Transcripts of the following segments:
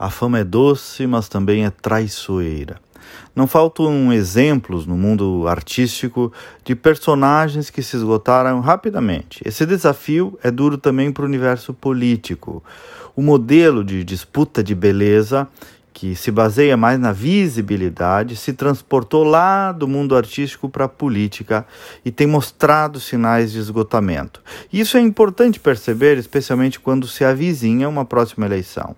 A fama é doce, mas também é traiçoeira. Não faltam exemplos no mundo artístico de personagens que se esgotaram rapidamente. Esse desafio é duro também para o universo político. O modelo de disputa de beleza que se baseia mais na visibilidade, se transportou lá do mundo artístico para a política e tem mostrado sinais de esgotamento. Isso é importante perceber, especialmente quando se avizinha uma próxima eleição.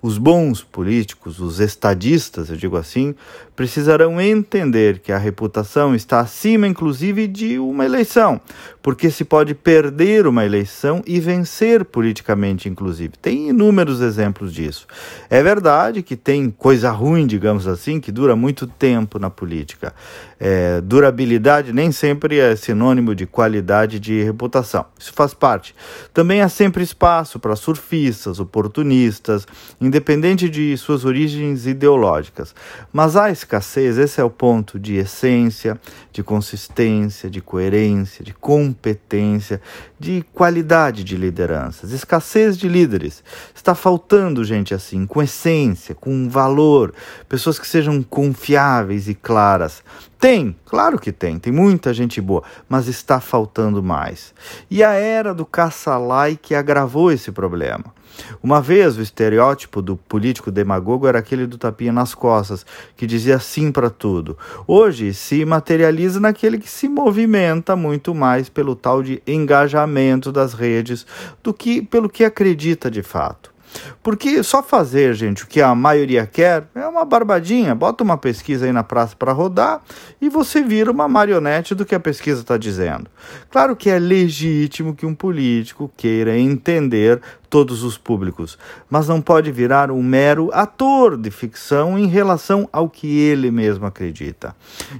Os bons políticos, os estadistas, eu digo assim, precisarão entender que a reputação está acima, inclusive, de uma eleição, porque se pode perder uma eleição e vencer politicamente, inclusive. Tem inúmeros exemplos disso. É verdade que tem coisa ruim, digamos assim, que dura muito tempo na política. É, durabilidade nem sempre é sinônimo de qualidade de reputação. Isso faz parte. Também há sempre espaço para surfistas, oportunistas, independente de suas origens ideológicas. Mas há escassez, esse é o ponto de essência, de consistência, de coerência, de competência, de qualidade de lideranças. Escassez de líderes. Está faltando gente assim, com essência, valor, pessoas que sejam confiáveis e claras. Tem, claro que tem, tem muita gente boa, mas está faltando mais. E a era do caça-like agravou esse problema. Uma vez o estereótipo do político demagogo era aquele do tapinha nas costas, que dizia sim para tudo. Hoje se materializa naquele que se movimenta muito mais pelo tal de engajamento das redes do que pelo que acredita de fato. Porque só fazer, gente, o que a maioria quer é uma barbadinha. Bota uma pesquisa aí na praça para rodar e você vira uma marionete do que a pesquisa está dizendo. Claro que é legítimo que um político queira entender todos os públicos, mas não pode virar um mero ator de ficção em relação ao que ele mesmo acredita.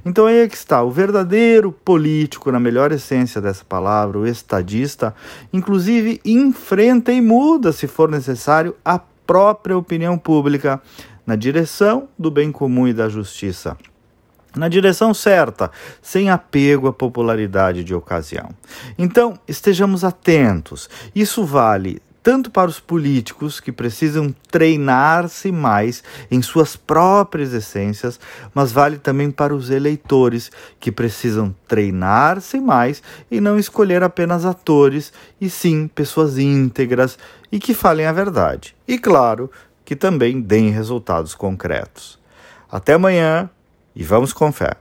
Então aí é que está, o verdadeiro político, na melhor essência dessa palavra, o estadista, inclusive enfrenta e muda, se for necessário, a própria opinião pública na direção do bem comum e da justiça na direção certa, sem apego à popularidade de ocasião. Então, estejamos atentos. Isso vale tanto para os políticos que precisam treinar-se mais em suas próprias essências, mas vale também para os eleitores que precisam treinar-se mais e não escolher apenas atores, e sim pessoas íntegras e que falem a verdade. E claro, que também deem resultados concretos. Até amanhã e vamos com fé.